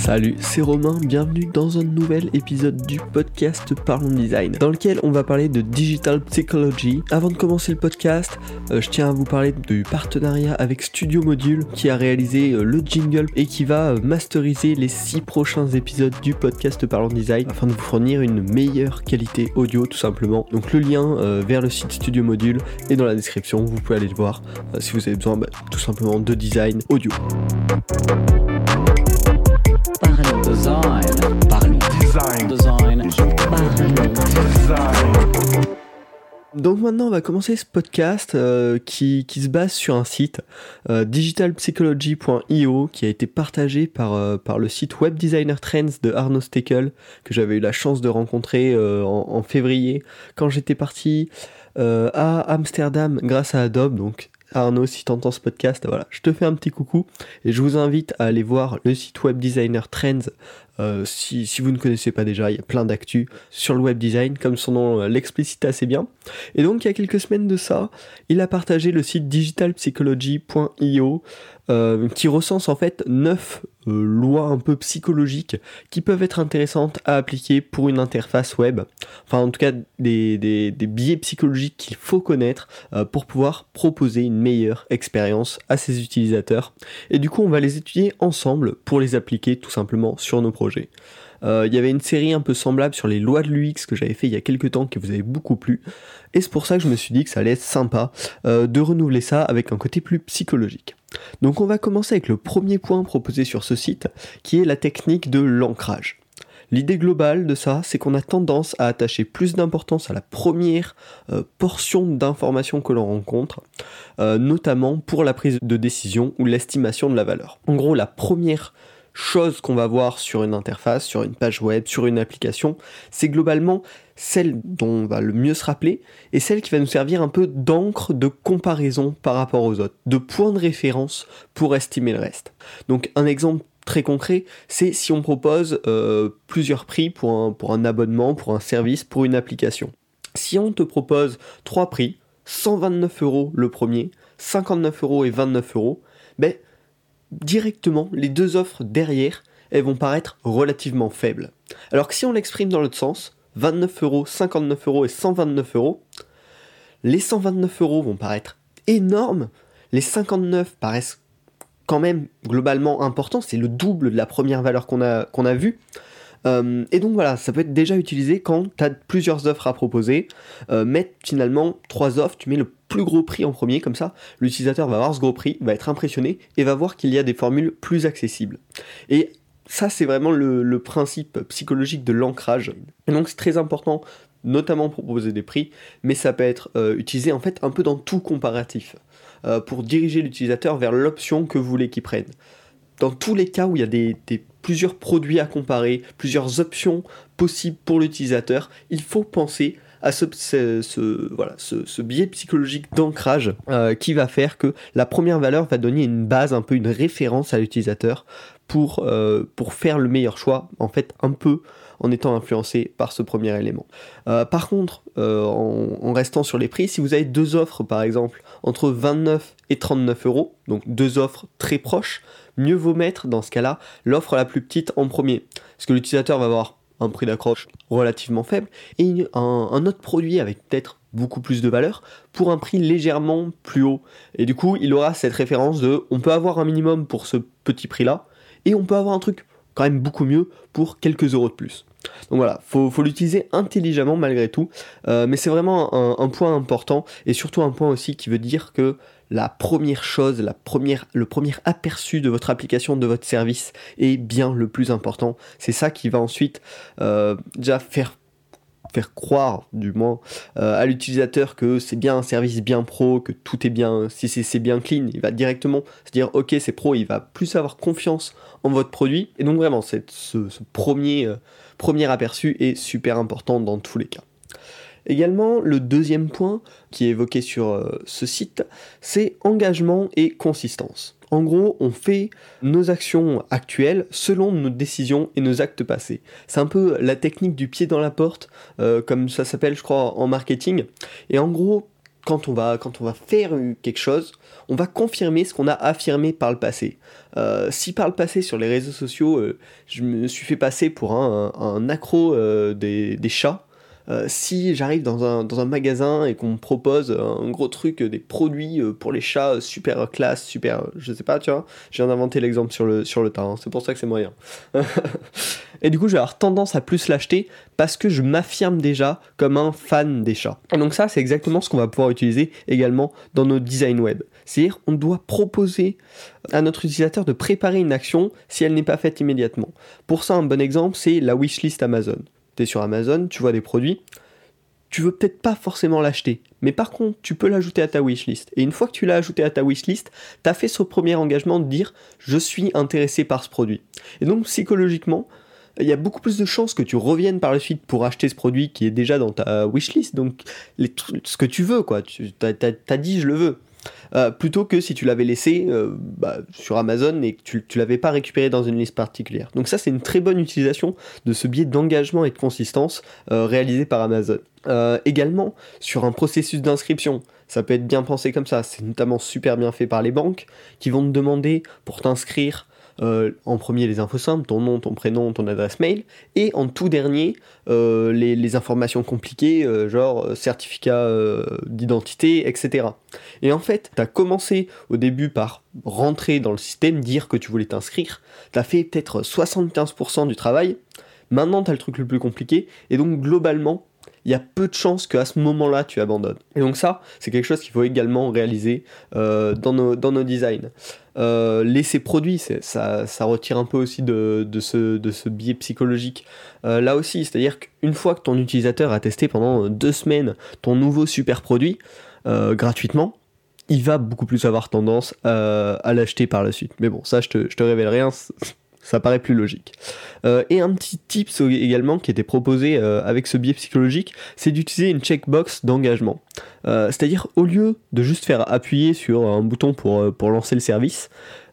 Salut, c'est Romain, bienvenue dans un nouvel épisode du podcast Parlons Design, dans lequel on va parler de Digital Psychology. Avant de commencer le podcast, euh, je tiens à vous parler du partenariat avec Studio Module qui a réalisé euh, le jingle et qui va euh, masteriser les 6 prochains épisodes du podcast Parlons Design afin de vous fournir une meilleure qualité audio tout simplement. Donc le lien vers le site Studio Module est dans la description, vous pouvez aller le voir si vous avez besoin bah, tout simplement de design audio. Design. Parlons. Design. Design. Design. Donc maintenant on va commencer ce podcast euh, qui, qui se base sur un site euh, digitalpsychology.io qui a été partagé par, euh, par le site Web Designer Trends de Arnaud Steckel que j'avais eu la chance de rencontrer euh, en, en février quand j'étais parti euh, à Amsterdam grâce à Adobe donc Arnaud, si t'entends ce podcast, voilà, je te fais un petit coucou et je vous invite à aller voir le site Web Designer Trends. Euh, si, vous ne connaissez pas déjà, il y a plein d'actu sur le web design, comme son nom euh, l'explicite assez bien. Et donc, il y a quelques semaines de ça, il a partagé le site digitalpsychology.io euh, qui recense en fait 9 euh, lois un peu psychologiques qui peuvent être intéressantes à appliquer pour une interface web. Enfin, en tout cas, des, biais psychologiques qu'il faut connaître euh, pour pouvoir proposer une meilleure expérience à ses utilisateurs. Et du coup, on va les étudier ensemble pour les appliquer tout simplement sur nos projets. Euh, Il y avait une série un peu semblable sur les lois de l'UX que j'avais fait il y a quelques temps qui vous avait beaucoup plu. Et c'est pour ça que je me suis dit que ça allait être sympa de renouveler ça avec un côté plus psychologique. Donc on va commencer avec le premier point proposé sur ce site, qui est la technique de l'ancrage. L'idée globale de ça, c'est qu'on a tendance à attacher plus d'importance à la première euh, portion d'information que l'on rencontre, euh, notamment pour la prise de décision ou l'estimation de la valeur. En gros, la première chose qu'on va voir sur une interface, sur une page web, sur une application, c'est globalement celle dont on va le mieux se rappeler et celle qui va nous servir un peu d'encre de comparaison par rapport aux autres, de point de référence pour estimer le reste. Donc un exemple très concret, c'est si on propose euh, plusieurs prix pour un, pour un abonnement, pour un service, pour une application. Si on te propose trois prix, 129 euros le premier, 59 euros et 29 euros, ben directement les deux offres derrière, elles vont paraître relativement faibles. Alors que si on l'exprime dans l'autre sens, 29 euros, 59 euros et 129 euros, les 129 euros vont paraître énormes, les 59 paraissent quand même globalement importants, c'est le double de la première valeur qu'on a, a vue. Euh, et donc voilà, ça peut être déjà utilisé quand tu as plusieurs offres à proposer. Euh, mettre finalement trois offres, tu mets le plus gros prix en premier, comme ça l'utilisateur va voir ce gros prix, va être impressionné et va voir qu'il y a des formules plus accessibles. Et ça, c'est vraiment le, principe psychologique de l'ancrage. Et donc c'est très important, notamment pour proposer des prix, mais ça peut être euh, utilisé en fait un peu dans tout comparatif, euh, pour diriger l'utilisateur vers l'option que vous voulez qu'il prenne. Dans tous les cas où il y a des plusieurs produits à comparer, plusieurs options possibles pour l'utilisateur, il faut penser à ce, voilà, ce, biais psychologique d'ancrage euh, qui va faire que la première valeur va donner une base, un peu une référence à l'utilisateur pour, euh, pour faire le meilleur choix, en fait un peu en étant influencé par ce premier élément. Euh, par contre, en, en restant sur les prix, si vous avez deux offres par exemple entre 29 et 39 euros, donc deux offres très proches, mieux vaut mettre dans ce cas-là l'offre la plus petite en premier. Parce que l'utilisateur va avoir un prix d'accroche relativement faible et un, autre produit avec peut-être beaucoup plus de valeur pour un prix légèrement plus haut. Et du coup, il aura cette référence de on peut avoir un minimum pour ce petit prix-là et on peut avoir un truc quand même beaucoup mieux pour quelques euros de plus. Donc voilà, faut, faut l'utiliser intelligemment malgré tout, Euh, mais c'est vraiment un point important et surtout un point aussi qui veut dire que la première chose, la le premier aperçu de votre application, de votre service est bien le plus important. C'est ça qui va ensuite euh, déjà faire croire du moins euh, à l'utilisateur que c'est bien un service bien pro, que tout est bien, si c'est bien clean, il va directement se dire ok c'est pro, il va plus avoir confiance en votre produit. Et donc vraiment ce, ce premier, euh, premier aperçu est super important dans tous les cas. Également, le deuxième point qui est évoqué sur euh, ce site, c'est engagement et consistance. En gros, on fait nos actions actuelles selon nos décisions et nos actes passés. C'est un peu la technique du pied dans la porte, euh, comme ça s'appelle, je crois, en marketing. Et en gros, quand on va, quand on va faire quelque chose, on va confirmer ce qu'on a affirmé par le passé. Euh, si par le passé sur les réseaux sociaux, je me suis fait passer pour un, un- accro des chats, euh, si j'arrive dans un, dans un magasin et qu'on me propose un gros truc, euh, des produits euh, pour les chats super classe, super, je sais pas, tu vois, je viens d'inventer l'exemple sur le, sur le tas, hein, c'est pour ça que c'est moyen. et du coup, je vais avoir tendance à plus l'acheter parce que je m'affirme déjà comme un fan des chats. Et donc ça, c'est exactement ce qu'on va pouvoir utiliser également dans nos designs web. C'est-à-dire, on doit proposer à notre utilisateur de préparer une action si elle n'est pas faite immédiatement. Pour ça, un bon exemple, c'est la wishlist Amazon. Sur Amazon, tu vois des produits, tu veux peut-être pas forcément l'acheter, mais par contre, tu peux l'ajouter à ta wishlist. Et une fois que tu l'as ajouté à ta wishlist, tu as fait ce premier engagement de dire je suis intéressé par ce produit. Et donc, psychologiquement, il y a beaucoup plus de chances que tu reviennes par la suite pour acheter ce produit qui est déjà dans ta wishlist, donc les ce que tu veux, quoi. Tu as, dit je le veux. Euh, plutôt que si tu l'avais laissé euh, bah, sur Amazon et que tu, l'avais pas récupéré dans une liste particulière. Donc ça c'est une très bonne utilisation de ce biais d'engagement et de consistance euh, réalisé par Amazon. Également sur un processus d'inscription, ça peut être bien pensé comme ça, c'est notamment super bien fait par les banques qui vont te demander pour t'inscrire euh, en premier les infos simples, ton nom, ton prénom, ton adresse mail, et en tout dernier euh, les, informations compliquées, euh, genre certificat d'identité, etc. Et en fait, tu as commencé au début par rentrer dans le système, dire que tu voulais t'inscrire, tu as fait peut-être 75% du travail, maintenant tu as le truc le plus compliqué, et donc globalement, il y a peu de chances qu'à ce moment-là tu abandonnes. Et donc ça, c'est quelque chose qu'il faut également réaliser euh, dans, nos, dans nos designs. Euh, laisser produit, ça, ça retire un peu aussi de, de ce, de ce biais psychologique. Euh, là aussi, c'est-à-dire qu'une fois que ton utilisateur a testé pendant deux semaines ton nouveau super produit gratuitement, il va beaucoup plus avoir tendance à, à l'acheter par la suite. Mais bon, ça, je te, je te révèle rien, c- ça paraît plus logique. Euh, et un petit tips également qui était proposé euh, avec ce biais psychologique, c'est d'utiliser une checkbox d'engagement. Euh, C'est-à-dire, au lieu de juste faire appuyer sur un bouton pour, pour lancer le service,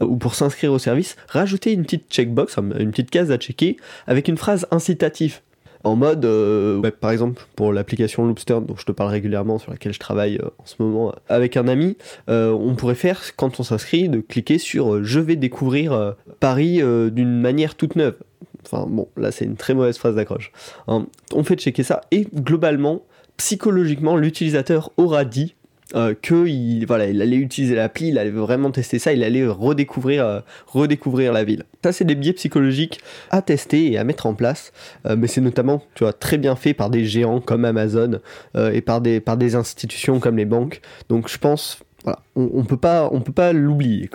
ou pour s'inscrire au service, rajouter une petite checkbox, un- une petite case à checker, avec une phrase incitative. En mode, euh, par exemple, pour l'application Loopster, dont je te parle régulièrement, sur laquelle je travaille euh, en ce moment avec un ami, euh, on pourrait faire, quand on s'inscrit, de cliquer sur Je vais découvrir Paris d'une manière toute neuve. Enfin bon, là c'est une très mauvaise phrase d'accroche. Hein, on fait checker ça, et globalement, psychologiquement, l'utilisateur aura dit euh, que il, voilà, il allait utiliser l'appli, il allait vraiment tester ça, il allait redécouvrir, euh, redécouvrir la ville. Ça, c'est des biais psychologiques à tester et à mettre en place, euh, mais c'est notamment tu vois, très bien fait par des géants comme Amazon euh, et par des, par des institutions comme les banques. Donc je pense, voilà, on, pas, on peut pas l'oublier.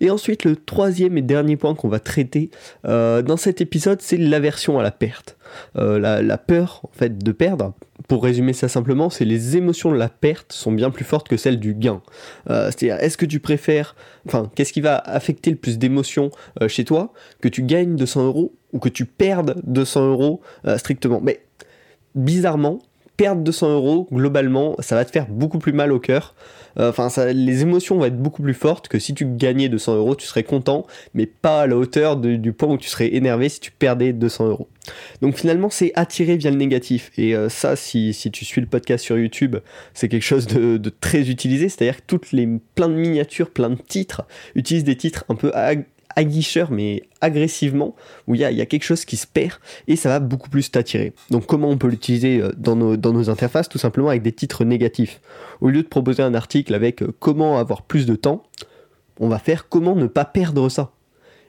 Et ensuite, le troisième et dernier point qu'on va traiter euh, dans cet épisode, c'est l'aversion à la perte. Euh, la, peur en fait de perdre. Pour résumer ça simplement, c'est les émotions de la perte sont bien plus fortes que celles du gain. Euh, C'est-à-dire, est-ce que tu préfères, enfin, qu'est-ce qui va affecter le plus d'émotions chez toi, que tu gagnes 200 euros ou que tu perdes 200 euros strictement Mais bizarrement, perdre 200 euros, globalement, ça va te faire beaucoup plus mal au cœur. Euh, Enfin, les émotions vont être beaucoup plus fortes que si tu gagnais 200 euros, tu serais content, mais pas à la hauteur du point où tu serais énervé si tu perdais 200 euros. Donc finalement, c'est attiré via le négatif. Et euh, ça, si, si tu suis le podcast sur YouTube, c'est quelque chose de, très utilisé. C'est-à-dire que toutes les plein de miniatures, plein de titres utilisent des titres un peu aguicheurs, mais agressivement, où il y a, quelque chose qui se perd et ça va beaucoup plus t'attirer. Donc comment on peut l'utiliser euh, dans nos, dans nos interfaces? Tout simplement avec des titres négatifs. Au lieu de proposer un article avec euh, comment avoir plus de temps, on va faire comment ne pas perdre ça.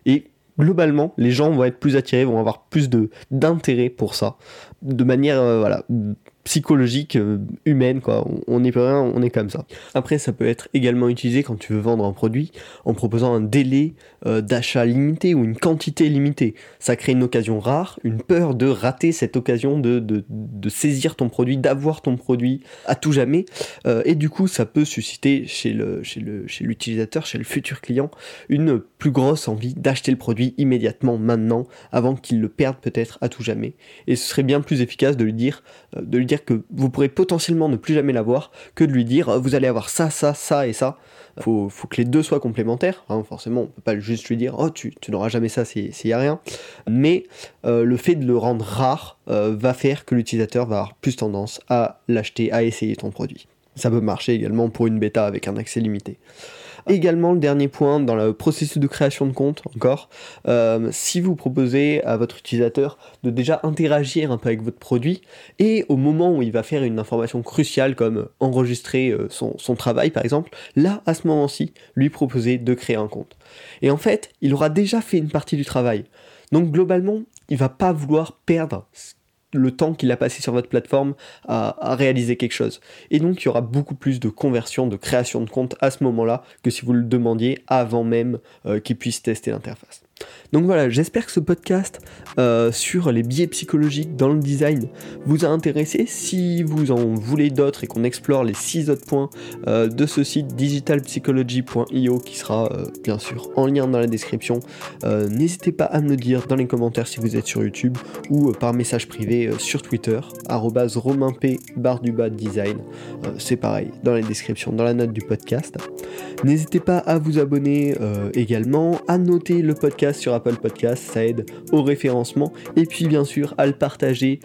Et globalement, les gens vont être plus attirés, vont avoir plus d'intérêt pour ça, de manière euh, voilà psychologique, euh, humaine quoi. On, on est comme ça. Après, ça peut être également utilisé quand tu veux vendre un produit en proposant un délai euh, d'achat limité ou une quantité limitée. Ça crée une occasion rare, une peur de rater cette occasion de, de, de saisir ton produit, d'avoir ton produit à tout jamais. Et du coup, ça peut susciter chez le chez le chez l'utilisateur, chez le futur client, une plus grosse envie d'acheter le produit immédiatement, maintenant, avant qu'il le perde peut-être à tout jamais. Et ce serait bien plus efficace de lui dire, euh, de lui dire que vous pourrez potentiellement ne plus jamais l'avoir, que de lui dire euh, vous allez avoir ça, ça, ça et ça. Faut, faut que les deux soient complémentaires. hein. Forcément, on peut pas juste lui dire oh tu, n'auras jamais ça s'il n'y a rien. Mais euh, le fait de le rendre rare va faire que l'utilisateur va avoir plus tendance à l'acheter, à essayer ton produit. Ça peut marcher également pour une bêta avec un accès limité. Également, le dernier point, dans le processus de création de compte, encore, euh, si vous proposez à votre utilisateur de déjà interagir un peu avec votre produit, et au moment où il va faire une information cruciale comme enregistrer euh, son, travail par exemple, là, à ce moment-ci, lui proposer de créer un compte. Et en fait, il aura déjà fait une partie du travail. Donc globalement, il va pas vouloir perdre le temps qu'il a passé sur votre plateforme à, réaliser quelque chose. Et donc il y aura beaucoup plus de conversion, de création de compte à ce moment-là que si vous le demandiez avant même euh, qu'il puisse tester l'interface. Donc voilà, j'espère que ce podcast euh, sur les biais psychologiques dans le design vous a intéressé. Si vous en voulez d'autres et qu'on explore les 6 autres points euh, de ce site digitalpsychology.io qui sera euh, bien sûr en lien dans la description, n'hésitez pas à me le dire dans les commentaires si vous êtes sur YouTube ou par message privé sur Twitter, romainp barre du bas design. C'est pareil, dans la description, dans la note du podcast. N'hésitez pas à vous abonner également, à noter le podcast sur Apple Podcast, ça aide au référencement. Et puis bien sûr à le partager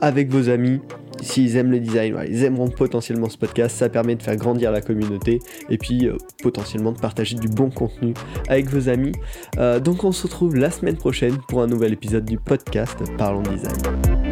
avec vos amis. S'ils aiment le design, ils aimeront potentiellement ce podcast. Ça permet de faire grandir la communauté et puis euh, potentiellement de partager du bon contenu avec vos amis. Euh, donc on se retrouve la semaine prochaine pour un nouvel épisode du podcast. Parlons Design.